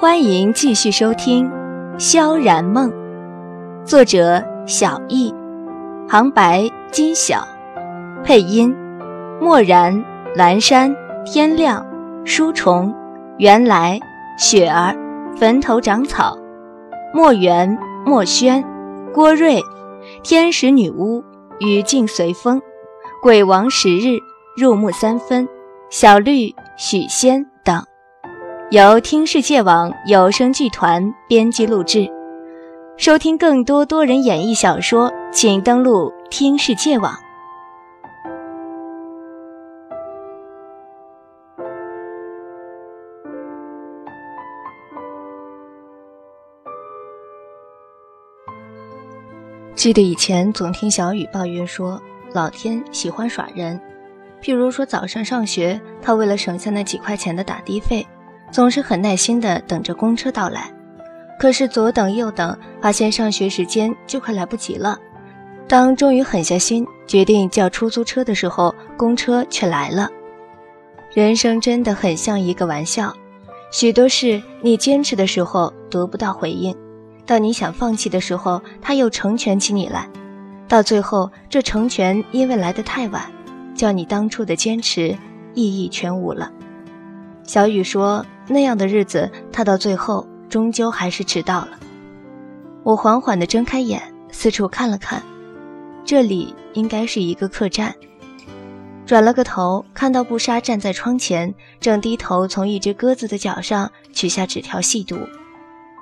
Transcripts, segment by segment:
欢迎继续收听《萧然梦》，作者小易，旁白金晓，配音漠然、蓝山、天亮、书虫、原来、雪儿、坟头长草、墨园、墨轩、郭瑞、天使女巫、雨静随风、鬼王十日、入木三分、小绿、许仙。由听世界网有声剧团编辑录制。收听更多多人演绎小说，请登录听世界网。记得以前总听小雨抱怨说，老天喜欢耍人。譬如说早上上学，他为了省下那几块钱的打的费。总是很耐心地等着公车到来，可是左等右等，发现上学时间就快来不及了。当终于狠下心决定叫出租车的时候，公车却来了。人生真的很像一个玩笑，许多事你坚持的时候得不到回应，到你想放弃的时候，他又成全起你来，到最后这成全因为来得太晚，叫你当初的坚持意义全无了。小雨说。那样的日子，他到最后终究还是迟到了。我缓缓地睁开眼，四处看了看，这里应该是一个客栈。转了个头，看到布莎站在窗前，正低头从一只鸽子的脚上取下纸条细读。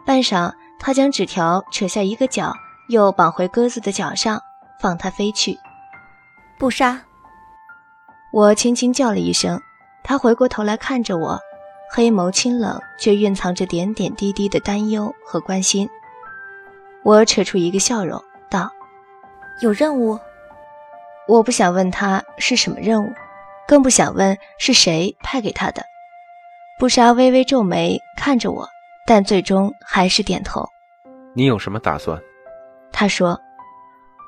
半晌，他将纸条扯下一个角，又绑回鸽子的脚上，放它飞去。布莎，我轻轻叫了一声，他回过头来看着我。黑眸清冷，却蕴藏着点点滴滴的担忧和关心。我扯出一个笑容，道：“有任务。”我不想问他是什么任务，更不想问是谁派给他的。布莎微微皱眉看着我，但最终还是点头。你有什么打算？他说。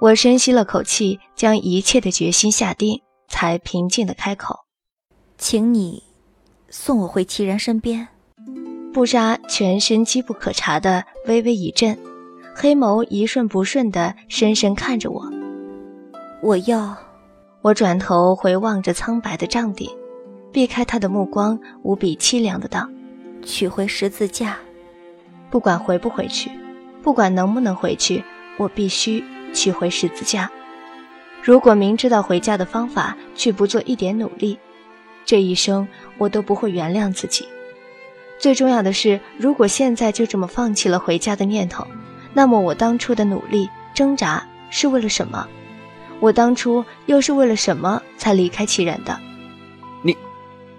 我深吸了口气，将一切的决心下定，才平静地开口：“请你。”送我回齐然身边。布莎全身机不可查的微微一震，黑眸一瞬不瞬的深深看着我。我要……我转头回望着苍白的帐顶，避开他的目光，无比凄凉的道：“取回十字架。不管回不回去，不管能不能回去，我必须取回十字架。如果明知道回家的方法，却不做一点努力。”这一生我都不会原谅自己。最重要的是，如果现在就这么放弃了回家的念头，那么我当初的努力挣扎是为了什么？我当初又是为了什么才离开齐然的？你、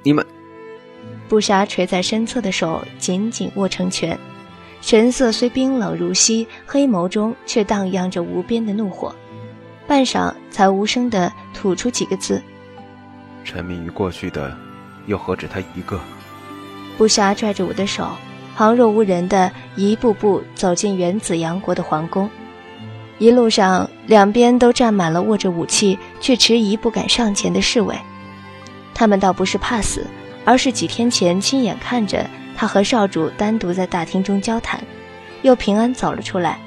你们……布莎垂在身侧的手紧紧握成拳，神色虽冰冷如昔，黑眸中却荡漾着无边的怒火。半晌，才无声地吐出几个字。沉迷于过去的，又何止他一个？布莎拽着我的手，旁若无人的一步步走进原子阳国的皇宫。一路上，两边都站满了握着武器却迟疑不敢上前的侍卫。他们倒不是怕死，而是几天前亲眼看着他和少主单独在大厅中交谈，又平安走了出来，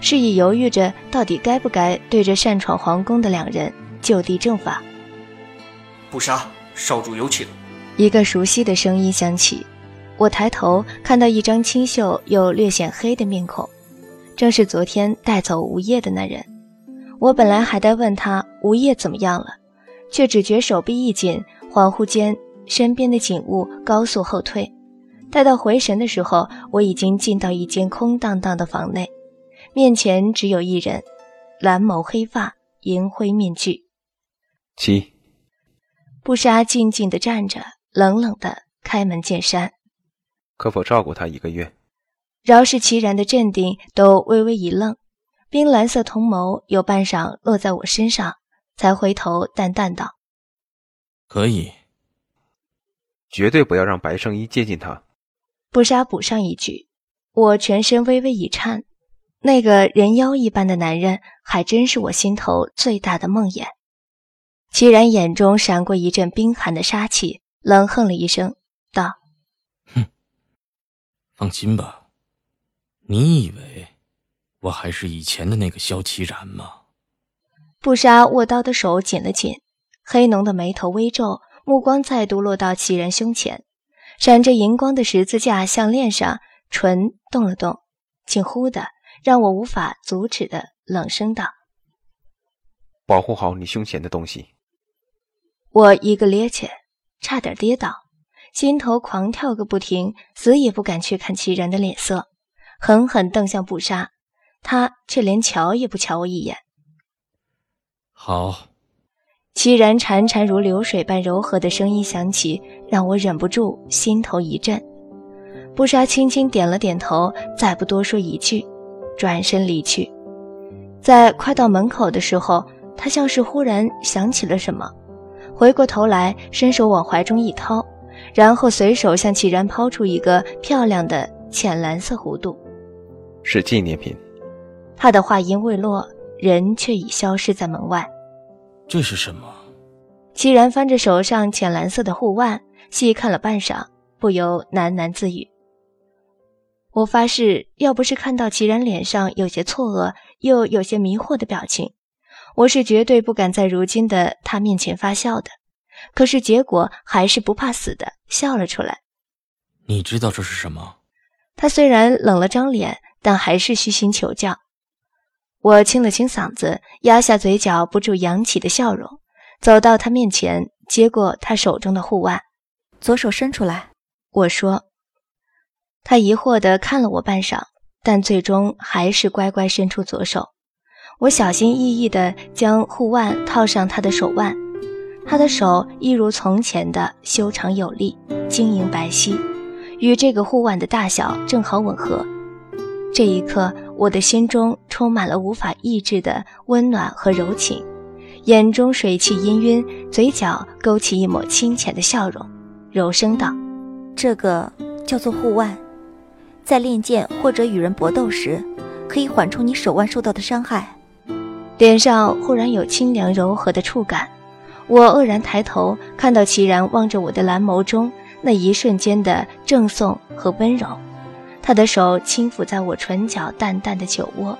是以犹豫着到底该不该对着擅闯皇宫的两人就地正法。不杀，少主有请。一个熟悉的声音响起，我抬头看到一张清秀又略显黑的面孔，正是昨天带走吴叶的那人。我本来还在问他吴叶怎么样了，却只觉手臂一紧，恍惚间身边的景物高速后退。待到回神的时候，我已经进到一间空荡荡的房内，面前只有一人，蓝眸黑发，银灰面具。七。布莎静静地站着，冷冷地开门见山：“可否照顾他一个月？”饶是其然的镇定都微微一愣，冰蓝色瞳眸有半晌落在我身上，才回头淡淡道：“可以。”绝对不要让白圣依接近他。布莎补上一句，我全身微微一颤，那个人妖一般的男人，还真是我心头最大的梦魇。齐然眼中闪过一阵冰寒的杀气，冷哼了一声，道：“哼放心吧，你以为我还是以前的那个萧齐然吗？布莎握刀的手紧了紧，黑浓的眉头微皱，目光再度落到齐然胸前，闪着银光的十字架项链上，唇动了动，近乎的让我无法阻止的冷声道：“保护好你胸前的东西。”我一个趔趄，差点跌倒，心头狂跳个不停，死也不敢去看齐然的脸色，狠狠瞪向布莎，他却连瞧也不瞧我一眼。好，齐然潺潺如流水般柔和的声音响起，让我忍不住心头一震。布莎轻轻点了点头，再不多说一句，转身离去。在快到门口的时候，他像是忽然想起了什么，回过头来，伸手往怀中一掏，然后随手向齐然抛出一个漂亮的浅蓝色弧度，是纪念品。他的话音未落。人却已消失在门外。这是什么？齐然翻着手上浅蓝色的护腕，细看了半晌，不由喃喃自语。我发誓，要不是看到齐然脸上有些错愕，又有些迷惑的表情，我是绝对不敢在如今的他面前发笑的。可是结果还是不怕死的笑了出来。你知道这是什么？他虽然冷了张脸，但还是虚心求教。我清了清嗓子，压下嘴角不住扬起的笑容，走到他面前，接过他手中的护腕，左手伸出来。我说。他疑惑地看了我半晌，但最终还是乖乖伸出左手。我小心翼翼地将护腕套上他的手腕，他的手一如从前的修长有力、晶莹白皙，与这个护腕的大小正好吻合。这一刻，我的心中充满了无法抑制的温暖和柔情，眼中水汽氤氲，嘴角勾起一抹清浅的笑容，柔声道：“这个叫做护腕，在练剑或者与人搏斗时，可以缓冲你手腕受到的伤害。”脸上忽然有清凉柔和的触感，我愕然抬头，看到齐然望着我的蓝眸中那一瞬间的赠送和温柔。他的手轻抚在我唇角淡淡的酒窝，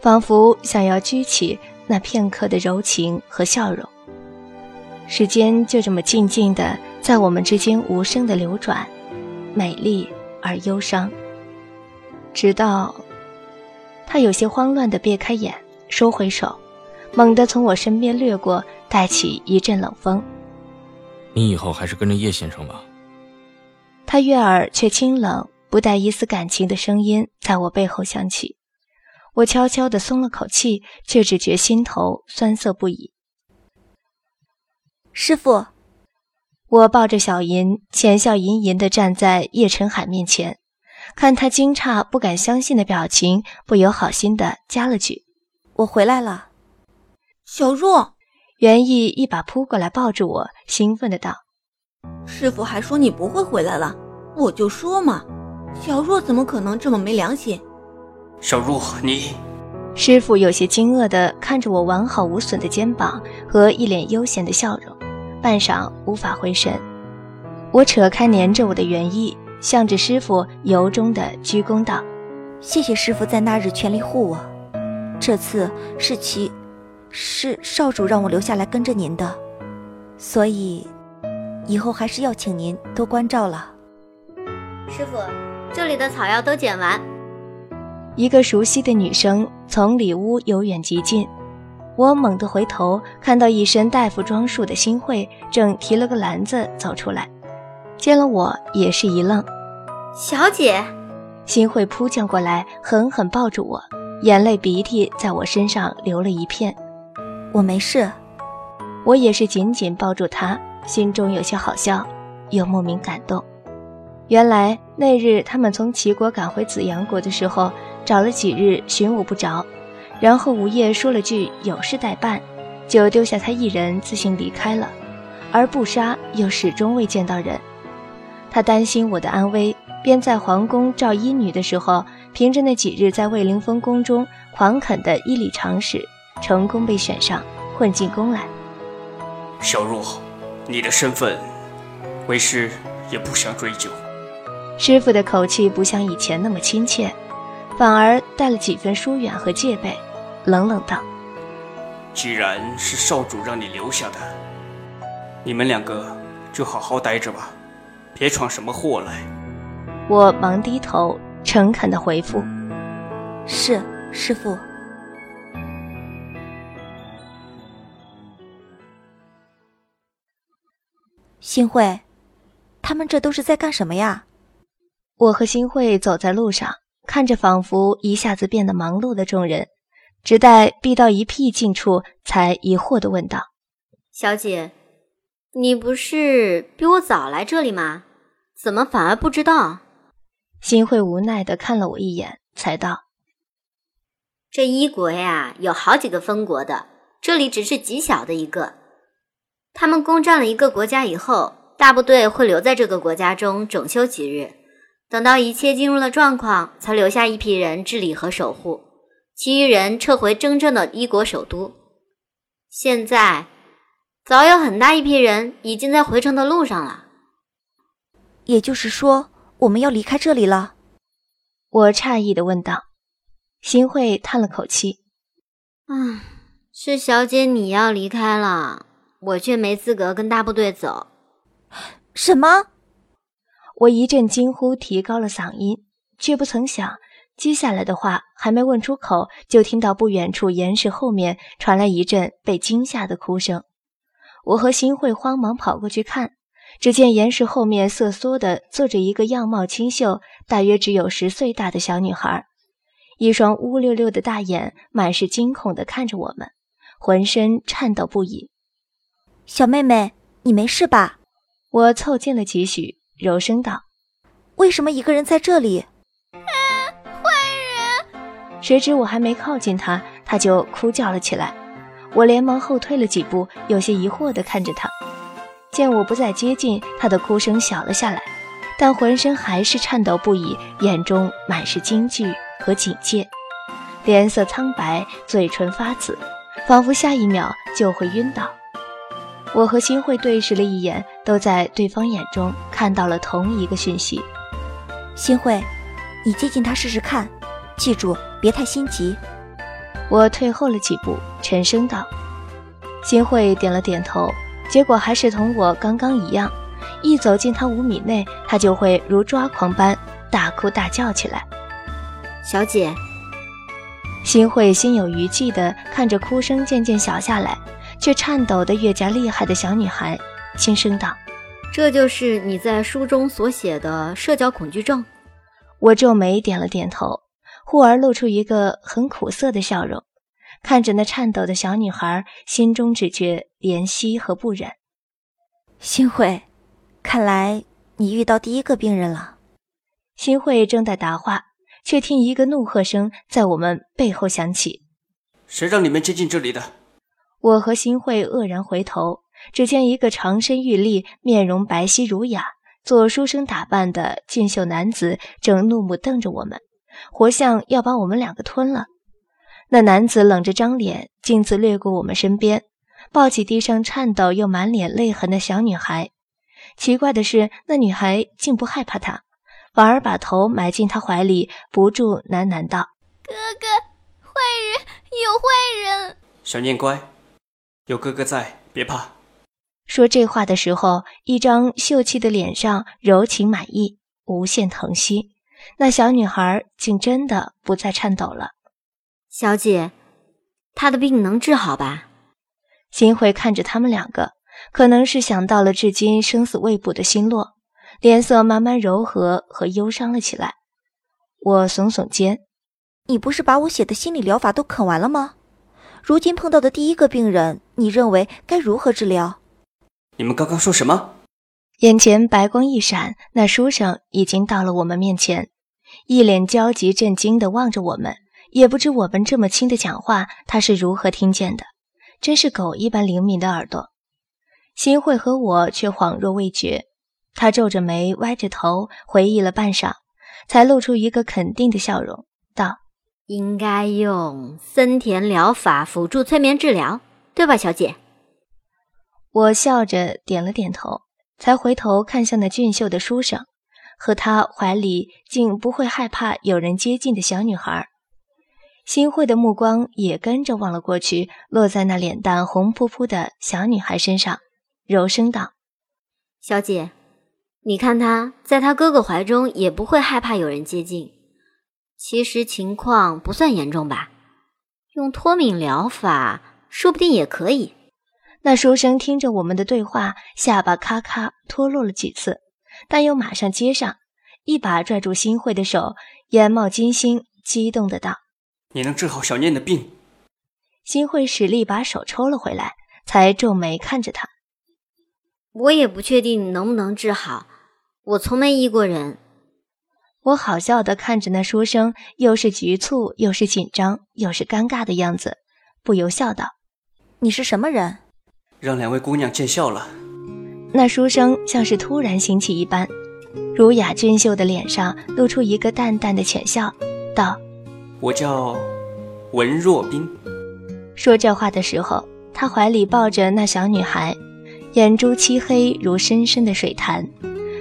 仿佛想要掬起那片刻的柔情和笑容。时间就这么静静的在我们之间无声的流转，美丽而忧伤。直到他有些慌乱的别开眼，收回手，猛地从我身边掠过，带起一阵冷风。你以后还是跟着叶先生吧。他悦耳却清冷。不带一丝感情的声音在我背后响起，我悄悄地松了口气，却只觉心头酸涩不已。师傅，我抱着小银，浅笑吟吟地站在叶晨海面前，看他惊诧不敢相信的表情，不由好心地加了句：“我回来了。”小若，袁毅一把扑过来抱住我，兴奋的道：“师傅还说你不会回来了，我就说嘛。”小若怎么可能这么没良心？小若，你……师傅有些惊愕的看着我完好无损的肩膀和一脸悠闲的笑容，半晌无法回神。我扯开粘着我的原意，向着师傅由衷的鞠躬道：“谢谢师傅在那日全力护我，这次是其，是少主让我留下来跟着您的，所以，以后还是要请您多关照了。”师傅。这里的草药都捡完。一个熟悉的女声从里屋由远及近，我猛地回头，看到一身大夫装束的新慧正提了个篮子走出来，见了我也是一愣。小姐，新慧扑将过来，狠狠抱住我，眼泪鼻涕在我身上流了一片。我没事，我也是紧紧抱住她，心中有些好笑，又莫名感动。原来那日他们从齐国赶回紫阳国的时候，找了几日寻我不着，然后午夜说了句有事待办，就丢下他一人自行离开了。而不杀又始终未见到人，他担心我的安危，便在皇宫召医女的时候，凭着那几日在卫灵峰宫中狂啃的医理常识，成功被选上，混进宫来。小若，你的身份，为师也不想追究。师傅的口气不像以前那么亲切，反而带了几分疏远和戒备，冷冷道：“既然是少主让你留下的，你们两个就好好待着吧，别闯什么祸来。”我忙低头，诚恳的回复：“是，师傅。”新慧，他们这都是在干什么呀？我和新慧走在路上，看着仿佛一下子变得忙碌的众人，直待避到一僻静处，才疑惑的问道：“小姐，你不是比我早来这里吗？怎么反而不知道？”新慧无奈的看了我一眼，才道：“这一国呀，有好几个分国的，这里只是极小的一个。”他们攻占了一个国家以后，大部队会留在这个国家中整修几日，等到一切进入了状况，才留下一批人治理和守护，其余人撤回真正的一国首都。现在，早有很大一批人已经在回城的路上了。也就是说，我们要离开这里了？我诧异的问道。新慧叹了口气：“嗯，是小姐你要离开了。”我却没资格跟大部队走。什么？我一阵惊呼，提高了嗓音，却不曾想，接下来的话还没问出口，就听到不远处岩石后面传来一阵被惊吓的哭声。我和新慧慌忙跑过去看，只见岩石后面瑟缩的坐着一个样貌清秀、大约只有十岁大的小女孩，一双乌溜溜的大眼满是惊恐的看着我们，浑身颤抖不已。小妹妹，你没事吧？我凑近了几许，柔声道：“为什么一个人在这里？”坏人！谁知我还没靠近他，他就哭叫了起来。我连忙后退了几步，有些疑惑地看着他。见我不再接近，他的哭声小了下来，但浑身还是颤抖不已，眼中满是惊惧和警戒，脸色苍白，嘴唇发紫，仿佛下一秒就会晕倒。我和新慧对视了一眼，都在对方眼中看到了同一个讯息。新慧，你接近他试试看，记住别太心急。我退后了几步，沉声道。新慧点了点头，结果还是同我刚刚一样，一走进他五米内，他就会如抓狂般大哭大叫起来。小姐，新慧心有余悸地看着哭声渐渐小下来。却颤抖得越加厉害的小女孩，轻声道：“这就是你在书中所写的社交恐惧症。”我皱眉点了点头，忽而露出一个很苦涩的笑容，看着那颤抖的小女孩，心中只觉怜惜和不忍。新慧，看来你遇到第一个病人了。新慧正在答话，却听一个怒喝声在我们背后响起：“谁让你们接近这里的？”我和新慧愕然回头，只见一个长身玉立、面容白皙儒雅、做书生打扮的俊秀男子，正怒目瞪着我们，活像要把我们两个吞了。那男子冷着张脸，径自掠过我们身边，抱起地上颤抖又满脸泪痕的小女孩。奇怪的是，那女孩竟不害怕他，反而把头埋进他怀里，不住喃喃道：“哥哥，坏人，有坏人！”小念乖。有哥哥在，别怕。说这话的时候，一张秀气的脸上柔情满溢，无限疼惜。那小女孩竟真的不再颤抖了。小姐，她的病能治好吧？新会看着他们两个，可能是想到了至今生死未卜的心落，脸色慢慢柔和和忧伤了起来。我耸耸肩：“你不是把我写的心理疗法都啃完了吗？”如今碰到的第一个病人，你认为该如何治疗？你们刚刚说什么？眼前白光一闪，那书生已经到了我们面前，一脸焦急震惊地望着我们，也不知我们这么轻的讲话，他是如何听见的。真是狗一般灵敏的耳朵。新慧和我却恍若未觉，他皱着眉，歪着头，回忆了半晌，才露出一个肯定的笑容，道。应该用森田疗法辅助催眠治疗，对吧，小姐？我笑着点了点头，才回头看向那俊秀的书生，和他怀里竟不会害怕有人接近的小女孩。新慧的目光也跟着望了过去，落在那脸蛋红扑扑的小女孩身上，柔声道：“小姐，你看她在她哥哥怀中也不会害怕有人接近。其实情况不算严重吧？用脱敏疗法，说不定也可以。”那书生听着我们的对话，下巴咔咔脱落了几次，但又马上接上，一把拽住新慧的手，眼冒金星，激动的道。你能治好小念的病？新会使力把手抽了回来，才皱眉看着他。我也不确定能不能治好，我从没医过人。我好笑的看着那书生，又是局促，又是紧张，又是尴尬的样子，不由笑道：“你是什么人？让两位姑娘见笑了。”那书生像是突然兴起一般，儒雅俊秀的脸上露出一个淡淡的浅笑，道。我叫文若冰。说这话的时候，他怀里抱着那小女孩，眼珠漆黑如深深的水潭，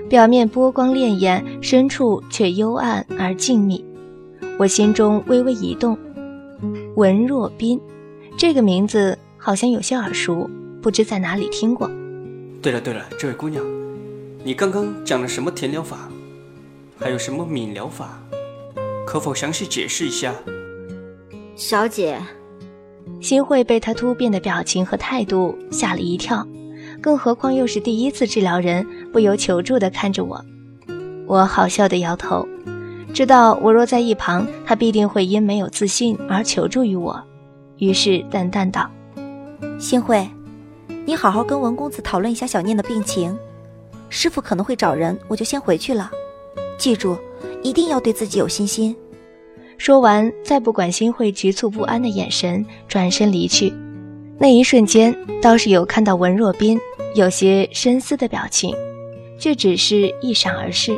表面波光潋滟，深处却幽暗而静谧。我心中微微一动，文若冰这个名字好像有些耳熟，不知在哪里听过。对了对了，这位姑娘，你刚刚讲了什么田疗法？还有什么敏疗法？可否详细解释一下，小姐？新慧被他突变的表情和态度吓了一跳，更何况又是第一次治疗人，不由求助的看着我。我好笑的摇头，知道我若在一旁，他必定会因没有自信而求助于我，于是淡淡道：“新慧，你好好跟文公子讨论一下小念的病情，师傅可能会找人，我就先回去了。记住，一定要对自己有信心。”说完，再不管新慧局促不安的眼神，转身离去。那一瞬间，倒是有看到文若冰有些深思的表情，却只是一闪而逝。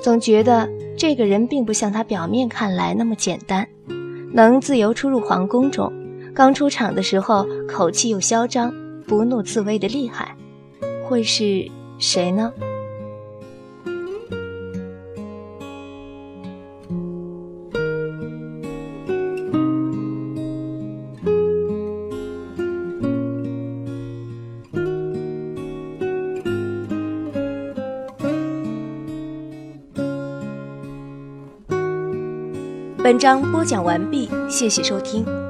总觉得这个人并不像他表面看来那么简单，能自由出入皇宫中，刚出场的时候口气又嚣张，不怒自威的厉害，会是谁呢？文章播讲完毕，谢谢收听。